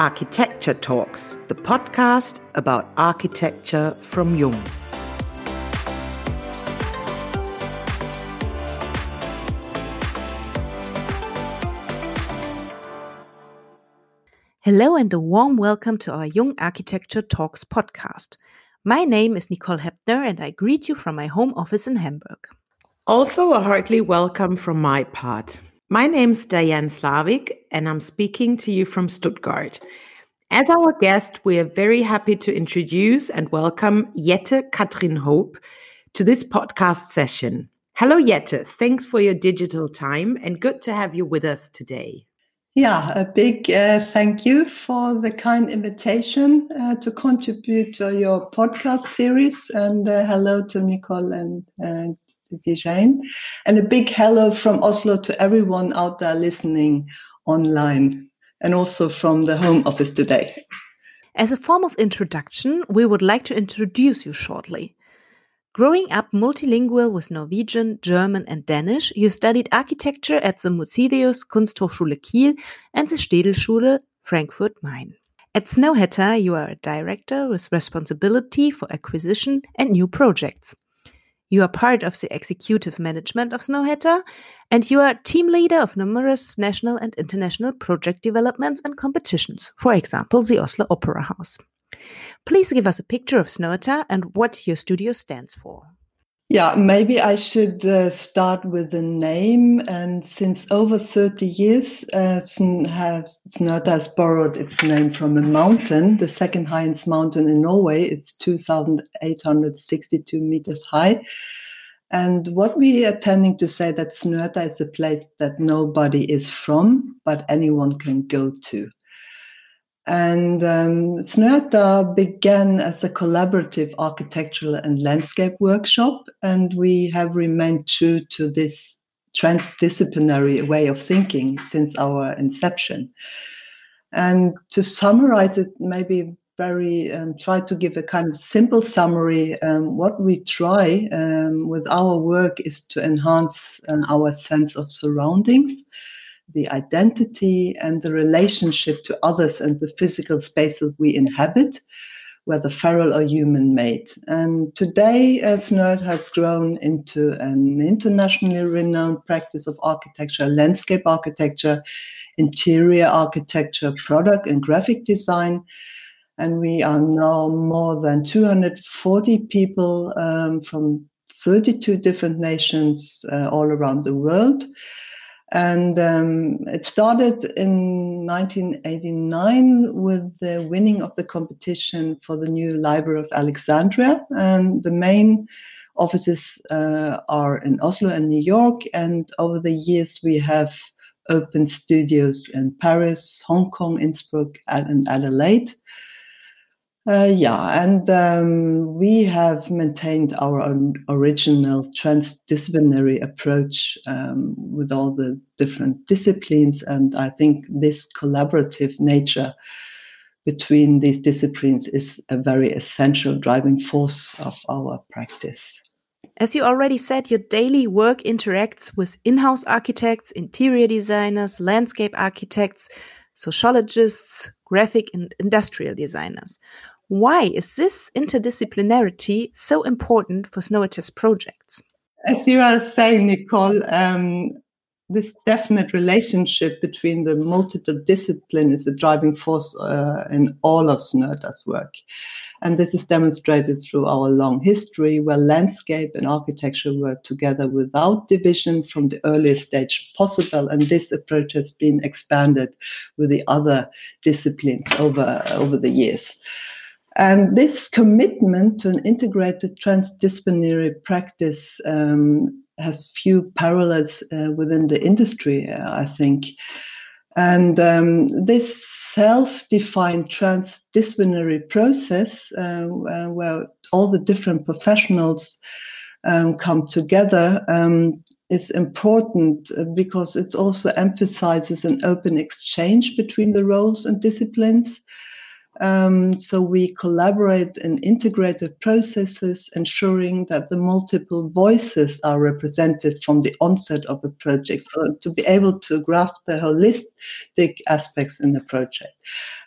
Architecture Talks, the podcast about architecture from Jung. Hello and a warm welcome to our Jung Architecture Talks podcast. My name is Nicole Hepner and I greet you from my home office in Hamburg. Also, a heartily welcome from my part. My name's Diane Slavik, and I'm speaking to you from Stuttgart. As our guest, we are very happy to introduce and welcome Jette Cathrin Hopp to this podcast session. Hello, Jette. Thanks for your digital time and good to have you with us today. Yeah, a big uh, thank you for the kind invitation uh, to contribute to your podcast series. And uh, hello to Nicole and uh, Diane. And a big hello from Oslo to everyone out there listening online and also from the home office today. As a form of introduction, we would like to introduce you shortly. Growing up multilingual with Norwegian, German, and Danish, you studied architecture at the Muthesius Kunsthochschule Kiel and the Städelschule Frankfurt Main. At Snøhetta, you are a director with responsibility for acquisition and new projects. You are part of the executive management of Snøhetta, and you are team leader of numerous national and international project developments and competitions, for example, the Oslo Opera House. Please give us a picture of Snøhetta and what your studio stands for. Yeah, maybe I should uh, start with the name. And since over 30 years, uh, has, has borrowed its name from a mountain, the second highest mountain in Norway. It's 2,862 meters high. And what we are tending to say that Snøhetta is a place that nobody is from, but anyone can go to. And um, began as a collaborative architectural and landscape workshop, and we have remained true to this transdisciplinary way of thinking since our inception. And to summarize it, maybe very um, try to give a kind of simple summary. Um, what we try um, with our work is to enhance uh, our sense of surroundings the identity and the relationship to others and the physical spaces we inhabit, whether feral or human made. And today, as Nerd has grown into an internationally renowned practice of architecture, landscape architecture, interior architecture, product and graphic design. And we are now more than 240 people um, from 32 different nations uh, all around the world. And um, it started in 1989 with the winning of the competition for the new Library of Alexandria. And the main offices uh, are in Oslo and New York. And over the years, we have opened studios in Paris, Hong Kong, Innsbruck, and Adelaide. Uh, yeah, and um, we have maintained our original transdisciplinary approach um, with all the different disciplines. And I think this collaborative nature between these disciplines is a very essential driving force of our practice. As you already said, your daily work interacts with in house architects, interior designers, landscape architects, sociologists, graphic and industrial designers. Why is this interdisciplinarity so important for Snøhetta's projects? As you are saying, Nicole, um, this definite relationship between the multiple disciplines is a driving force uh, in all of Snøhetta's work. And this is demonstrated through our long history, where landscape and architecture work together without division from the earliest stage possible. And this approach has been expanded with the other disciplines over, over the years. And this commitment to an integrated transdisciplinary practice um, has few parallels uh, within the industry, uh, I think. And um, this self defined transdisciplinary process, uh, uh, where all the different professionals um, come together, um, is important uh, because it also emphasizes an open exchange between the roles and disciplines. Um, so we collaborate in integrated processes, ensuring that the multiple voices are represented from the onset of a project. So to be able to grasp the holistic aspects in the project.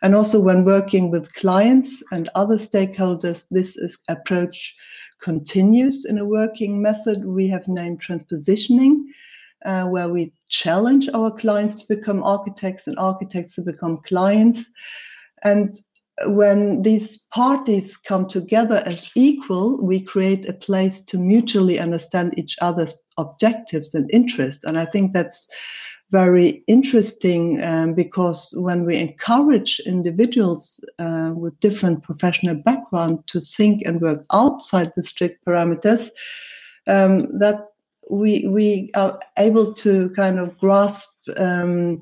And also when working with clients and other stakeholders, this is approach continues in a working method we have named transpositioning. Uh, where we challenge our clients to become architects and architects to become clients. And when these parties come together as equal, we create a place to mutually understand each other's objectives and interests. And I think that's very interesting um, because when we encourage individuals uh, with different professional background to think and work outside the strict parameters, um, that we we are able to kind of grasp um,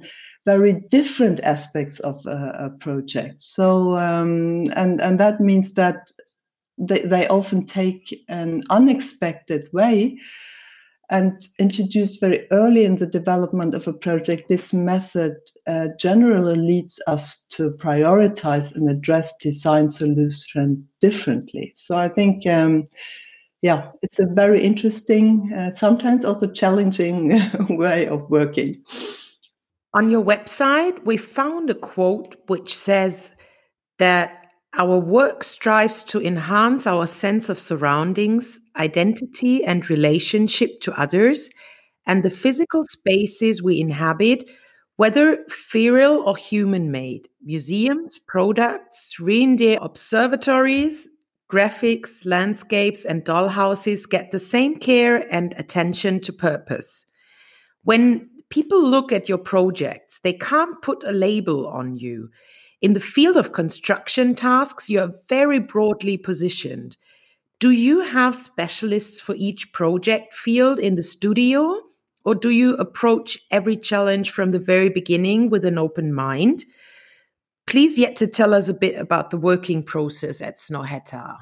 very different aspects of a, a project. So, um, and and that means that they, they often take an unexpected way and introduced very early in the development of a project, this method uh, generally leads us to prioritize and address design solution differently. So I think, um, yeah, it's a very interesting, uh, sometimes also challenging way of working. On your website, we found a quote which says that our work strives to enhance our sense of surroundings, identity, and relationship to others, and the physical spaces we inhabit, whether feral or human made. Museums, products, reindeer observatories, graphics, landscapes, and dollhouses get the same care and attention to purpose. When people look at your projects, they can't put a label on you. In the field of construction tasks, you are very broadly positioned. Do you have specialists for each project field in the studio? Or do you approach every challenge from the very beginning with an open mind? Please Jette tell us a bit about the working process at Snøhetta.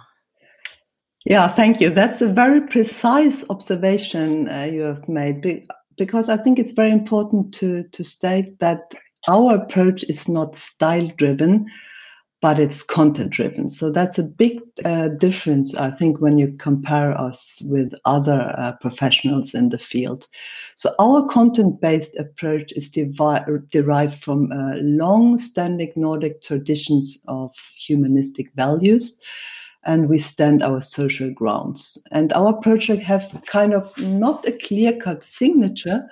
Yeah, thank you. That's a very precise observation uh, you have made because I think it's very important to, to state that our approach is not style driven, but it's content driven. So that's a big uh, difference, I think, when you compare us with other uh, professionals in the field. So our content based approach is devi- derived from uh, long standing Nordic traditions of humanistic values and we stand our social grounds. And our project have kind of not a clear-cut signature,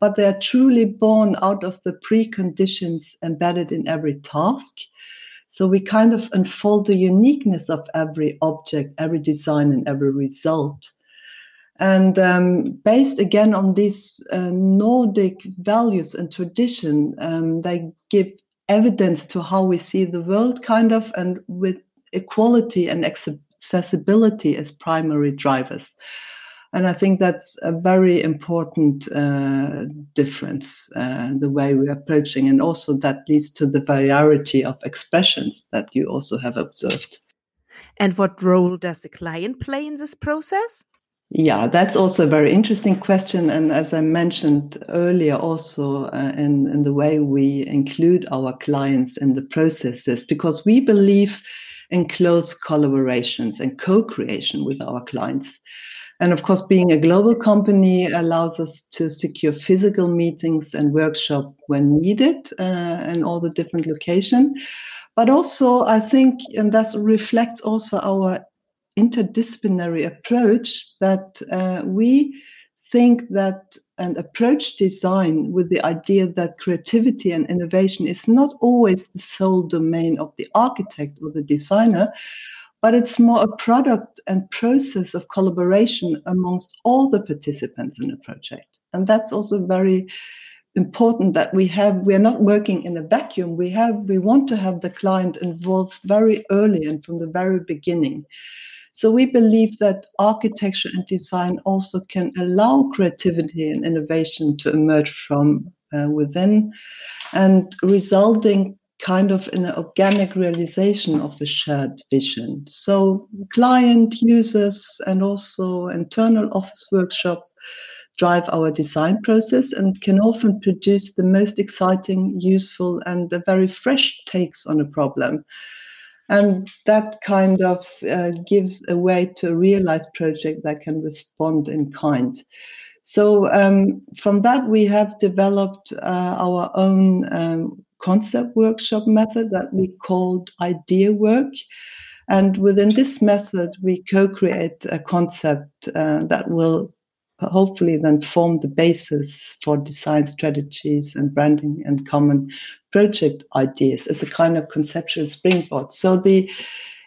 but they are truly born out of the preconditions embedded in every task. So we kind of unfold the uniqueness of every object, every design, and every result. And um, based again on these uh, Nordic values and tradition, um, they give evidence to how we see the world, kind of, and with equality and accessibility as primary drivers. And I think that's a very important uh, difference, uh, the way we're approaching. And also that leads to the variety of expressions that you also have observed. And what role does the client play in this process? Yeah, that's also a very interesting question. And as I mentioned earlier, also uh, in, in the way we include our clients in the processes, because we believe and close collaborations and co-creation with our clients. And of course, being a global company allows us to secure physical meetings and workshop when needed uh, in all the different locations. But also, I think, and that reflects also our interdisciplinary approach that uh, we think that and approach design with the idea that creativity and innovation is not always the sole domain of the architect or the designer, but it's more a product and process of collaboration amongst all the participants in a project. And that's also very important that we have we're not working in a vacuum we have we want to have the client involved very early and from the very beginning so we believe that architecture and design also can allow creativity and innovation to emerge from uh, within and resulting kind of in an organic realization of a shared vision. So client users and also internal office workshop drive our design process and can often produce the most exciting, useful, and very fresh takes on a problem and that kind of uh, gives a way to realize project that can respond in kind. So um, from that, we have developed uh, our own um, concept workshop method that we called Idea Work. And within this method, we co create a concept uh, that will hopefully then form the basis for design strategies and branding and common project ideas as a kind of conceptual springboard. So the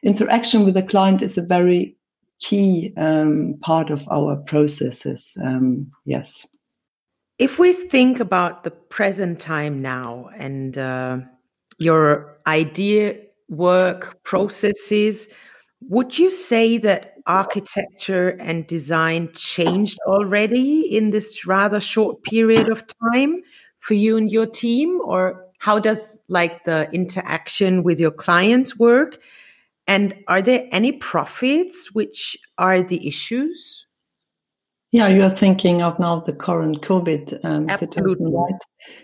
interaction with the client is a very key um, part of our processes. Um, yes. If we think about the present time now and uh, your idea work processes, would you say that architecture and design changed already in this rather short period of time for you and your team? Or how does like the interaction with your clients work? And are there any profits which are the issues? Yeah, you're thinking of now the current COVID um, Absolutely. situation, right?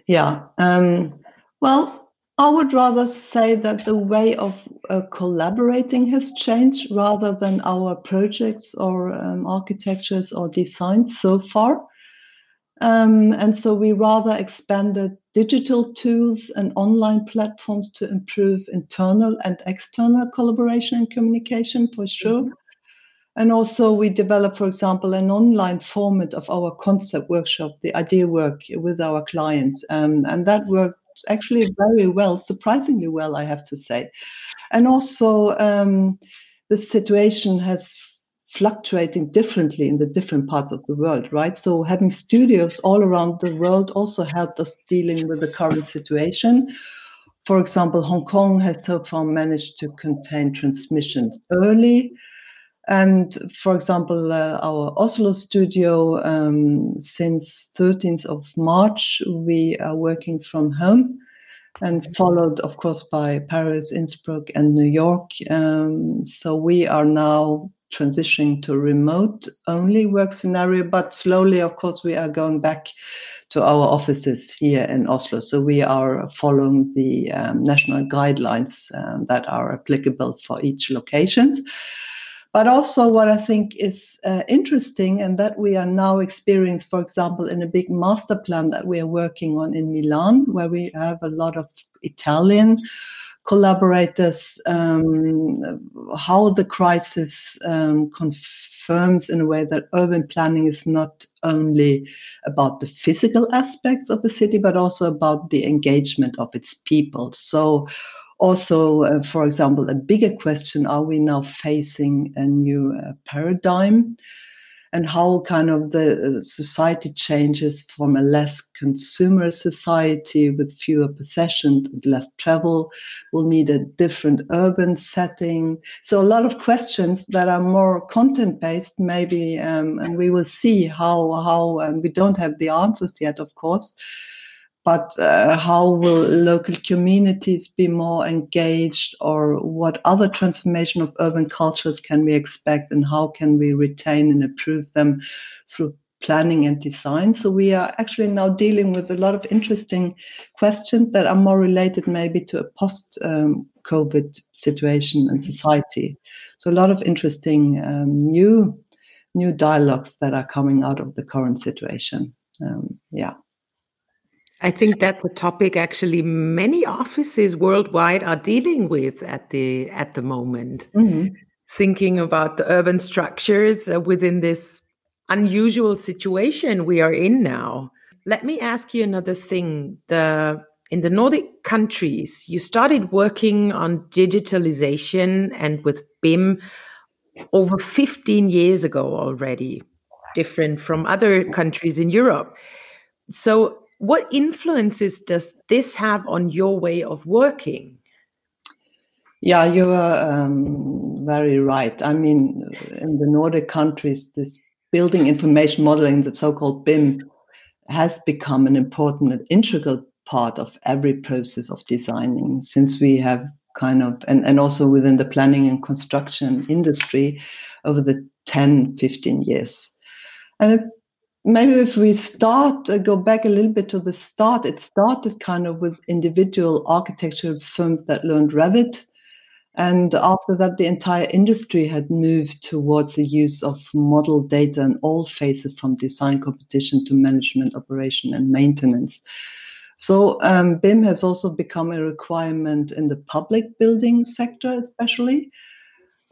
Yeah. Um, well, I would rather say that the way of uh, collaborating has changed rather than our projects or um, architectures or designs so far. Um, and so we rather expanded digital tools and online platforms to improve internal and external collaboration and communication for sure. Mm-hmm. And also, we develop, for example, an online format of our concept workshop, the idea work with our clients. Um, and that worked actually very well, surprisingly well, I have to say. And also, um, the situation has fluctuating differently in the different parts of the world, right? So having studios all around the world also helped us dealing with the current situation. For example, Hong Kong has so far managed to contain transmission early. And for example, uh, our Oslo studio, um, since 13th of March, we are working from home and followed, of course, by Paris, Innsbruck, and New York. Um, so we are now transitioning to remote only work scenario, but slowly, of course, we are going back to our offices here in Oslo. So we are following the um, national guidelines um, that are applicable for each location. But also, what I think is uh, interesting, and that we are now experiencing, for example, in a big master plan that we are working on in Milan, where we have a lot of Italian collaborators, um, how the crisis um, confirms in a way that urban planning is not only about the physical aspects of a city, but also about the engagement of its people. So, also, uh, for example, a bigger question are we now facing a new uh, paradigm? And how kind of the uh, society changes from a less consumer society with fewer possessions less travel will need a different urban setting. So a lot of questions that are more content based maybe um, and we will see how how um, we don't have the answers yet of course but uh, how will local communities be more engaged or what other transformation of urban cultures can we expect and how can we retain and improve them through planning and design? So we are actually now dealing with a lot of interesting questions that are more related maybe to a post um, covid situation and society. So a lot of interesting um, new new dialogues that are coming out of the current situation. Um, yeah I think that's a topic actually many offices worldwide are dealing with at the at the moment. Mm-hmm. Thinking about the urban structures uh, within this unusual situation we are in now. Let me ask you another thing. The in the Nordic countries, you started working on digitalization and with BIM over 15 years ago already, different from other countries in Europe. So what influences does this have on your way of working? Yeah, you are um, very right. I mean, in the Nordic countries, this building information modeling, the so-called BIM, has become an important and integral part of every process of designing since we have kind of and, and also within the planning and construction industry over the 10 15 years and it maybe if we start uh, go back a little bit to the start it started kind of with individual architectural firms that learned revit And after that, the entire industry had moved towards the use of model data in all phases from design competition to management, operation, and maintenance. So um, BIM has also become a requirement in the public building sector, especially.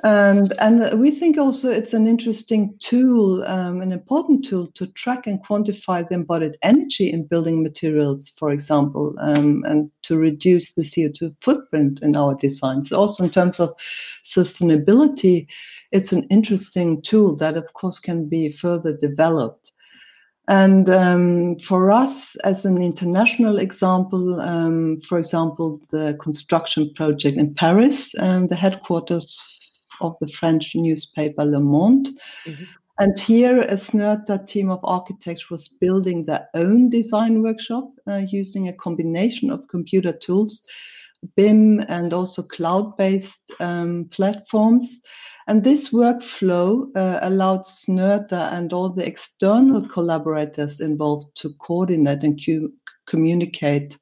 And, and we think also it's an interesting tool, um, an important tool to track and quantify the embodied energy in building materials, for example, um, and to reduce the CO2 footprint in our designs. Also, in terms of sustainability, it's an interesting tool that, of course, can be further developed. And um, for us, as an international example, um, for example, the construction project in Paris, um, the headquarters of the French newspaper Le Monde. Mm-hmm. And here, a Snøhetta team of architects was building their own design workshop uh, using a combination of computer tools, BIM, and also cloud based um, platforms. And this workflow uh, allowed Snøhetta and all the external collaborators involved to coordinate and cu- communicate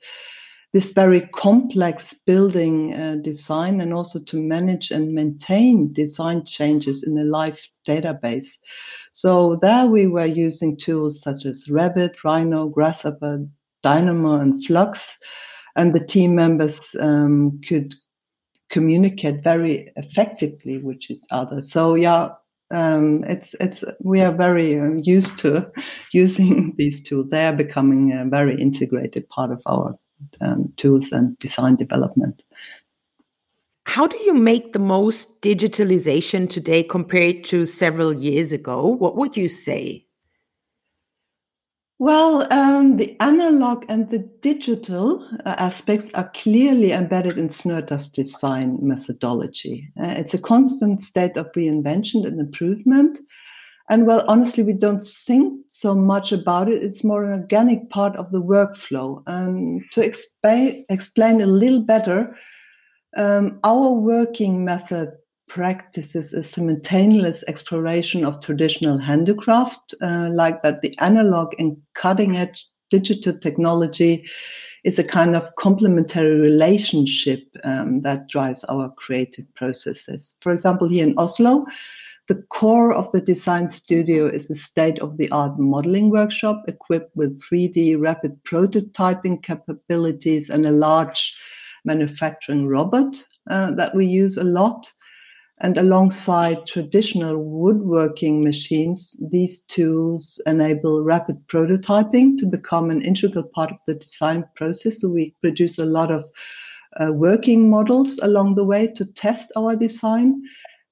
this very complex building uh, design and also to manage and maintain design changes in a live database. So there we were using tools such as Revit, Rhino, Grasshopper, Dynamo, and Flux, and the team members um, could communicate very effectively with each other. So yeah, um, it's it's we are very um, used to using these tools. They are becoming a very integrated part of our um, tools and design development. How do you make the most digitalization today compared to several years ago? What would you say? Well, um, the analog and the digital uh, aspects are clearly embedded in Snøhetta's design methodology. Uh, it's a constant state of reinvention and improvement. And well, honestly, we don't think so much about it. It's more an organic part of the workflow. Um, to explain, explain a little better, um, our working method practices a simultaneous exploration of traditional handicraft, uh, like that the analog and cutting edge digital technology is a kind of complementary relationship um, that drives our creative processes. For example, here in Oslo, the core of the design studio is a state of the art modeling workshop equipped with 3D rapid prototyping capabilities and a large manufacturing robot uh, that we use a lot. And alongside traditional woodworking machines, these tools enable rapid prototyping to become an integral part of the design process. So we produce a lot of uh, working models along the way to test our design.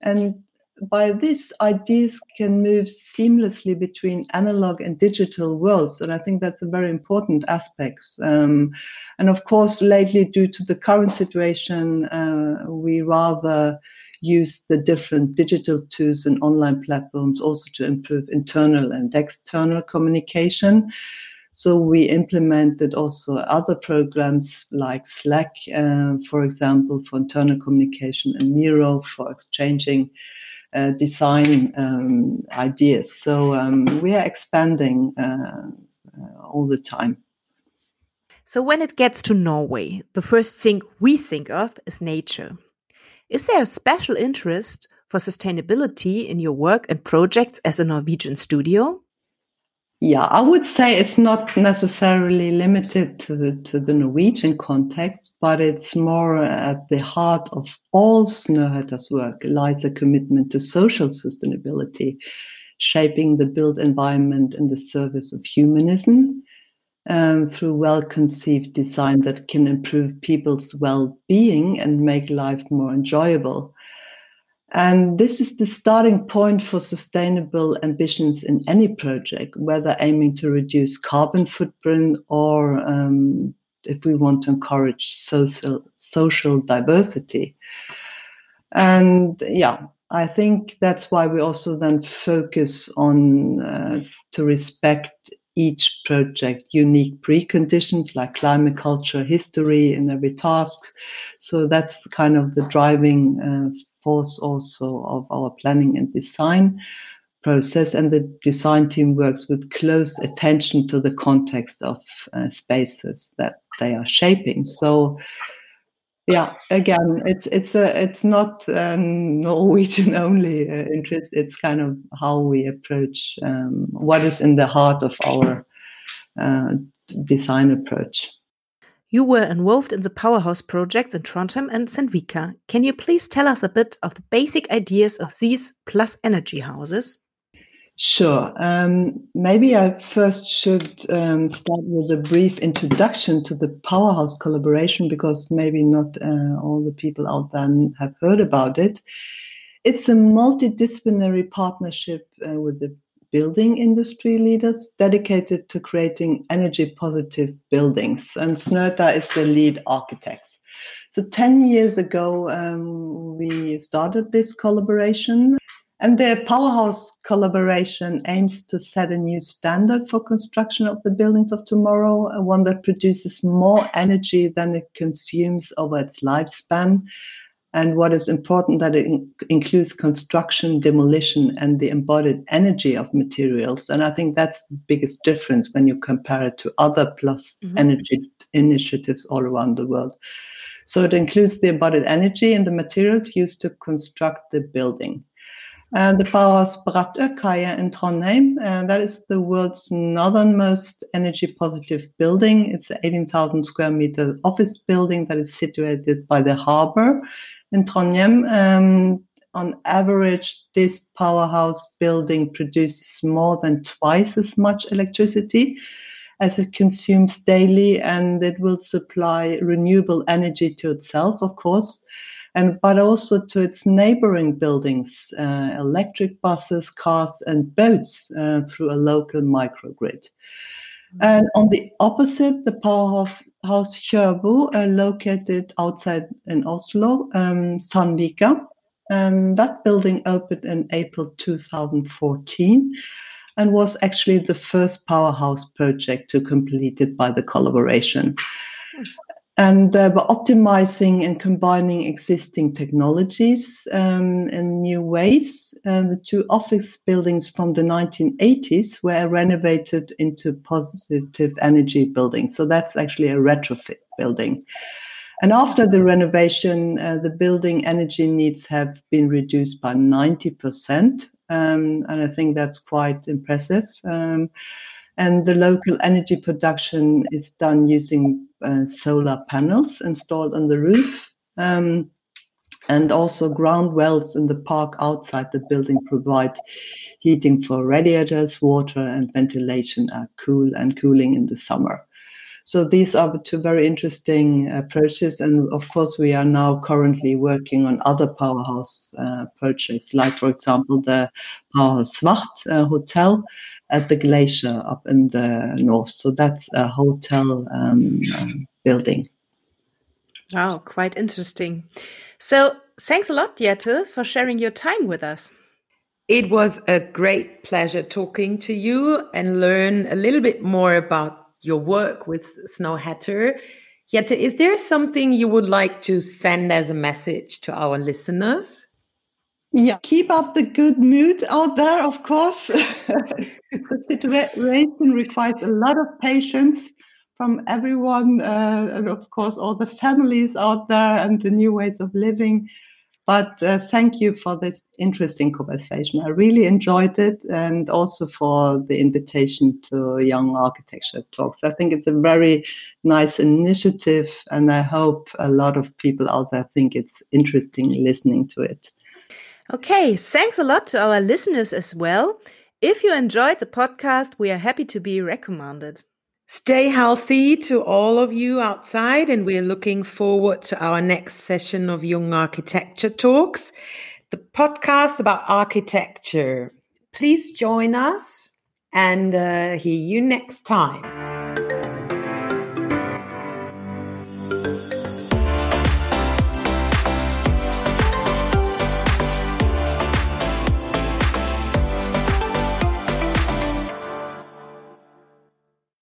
And by this, ideas can move seamlessly between analog and digital worlds. And I think that's a very important aspect. Um, and of course, lately, due to the current situation, uh, we rather use the different digital tools and online platforms also to improve internal and external communication. So we implemented also other programs like Slack, uh, for example, for internal communication, and Miro for exchanging uh, design um, ideas. So um, we are expanding uh, uh, all the time. So when it gets to Norway, the first thing we think of is nature. Is there a special interest for sustainability in your work and projects as a Norwegian studio? Yeah, I would say it's not necessarily limited to the, to the Norwegian context, but it's more at the heart of all Snøhetta's work lies a commitment to social sustainability, shaping the built environment in the service of humanism um, through well conceived design that can improve people's well being and make life more enjoyable. And this is the starting point for sustainable ambitions in any project, whether aiming to reduce carbon footprint or um, if we want to encourage social social diversity. And yeah, I think that's why we also then focus on uh, to respect each project unique preconditions like climate culture history in every task so that's kind of the driving uh, force also of our planning and design process. And the design team works with close attention to the context of uh, spaces that they are shaping. So yeah again it's it's a it's not norwegian only uh, interest it's kind of how we approach um, what is in the heart of our uh, design approach you were involved in the powerhouse projects in trondheim and sandvika can you please tell us a bit of the basic ideas of these plus energy houses Sure. Um, maybe I first should um, start with a brief introduction to the Powerhouse collaboration because maybe not uh, all the people out there have heard about it. It's a multidisciplinary partnership uh, with the building industry leaders dedicated to creating energy positive buildings, and Snøhetta is the lead architect. So, 10 years ago, um, we started this collaboration and the Powerhouse collaboration aims to set a new standard for construction of the buildings of tomorrow, one that produces more energy than it consumes over its lifespan. And what is important that it in- includes construction, demolition, and the embodied energy of materials. And I think that's the biggest difference when you compare it to other plus mm-hmm. energy initiatives all around the world. So it includes the embodied energy and the materials used to construct the building and the Powerhouse Brattøkaia in Trondheim. And that is the world's northernmost energy positive building. It's an 18,000 square meter office building that is situated by the harbor in Trondheim. Um, on average, this powerhouse building produces more than twice as much electricity as it consumes daily, and it will supply renewable energy to itself, of course and but also to its neighboring buildings, uh, electric buses, cars, and boats uh, through a local microgrid. Mm-hmm. And on the opposite, the powerhouse Kjørbo, uh, located outside in Oslo, um, Sandvika. And that building opened in April 2014 and was actually the first powerhouse project to complete it by the collaboration. And uh, we're optimizing and combining existing technologies um, in new ways. And the two office buildings from the 1980s were renovated into positive energy buildings. So that's actually a retrofit building. And after the renovation, uh, the building energy needs have been reduced by 90%. Um, and I think that's quite impressive. Um, and the local energy production is done using uh, solar panels installed on the roof. Um, and also ground wells in the park outside the building provide heating for radiators, water and ventilation are cool and cooling in the summer. So these are two very interesting approaches. And of course, we are now currently working on other powerhouse uh, projects, like, for example, the Powerhouse Svart uh, Hotel, at the glacier up in the north. So that's a hotel um, um, building. Wow, quite interesting. So thanks a lot, Jette, for sharing your time with us. It was a great pleasure talking to you and learn a little bit more about your work with Snøhetta. Jette, is there something you would like to send as a message to our listeners? Yeah, keep up the good mood out there, of course. the situation requires a lot of patience from everyone, uh, and of course, all the families out there and the new ways of living. But uh, thank you for this interesting conversation. I really enjoyed it, and also for the invitation to Jung Architecture Talks. I think it's a very nice initiative, and I hope a lot of people out there think it's interesting listening to it. Okay, thanks a lot to our listeners as well. If you enjoyed the podcast, we are happy to be recommended. Stay healthy to all of you outside, and we're looking forward to our next session of Jung Architecture Talks, the podcast about architecture. Please join us and uh, hear you next time.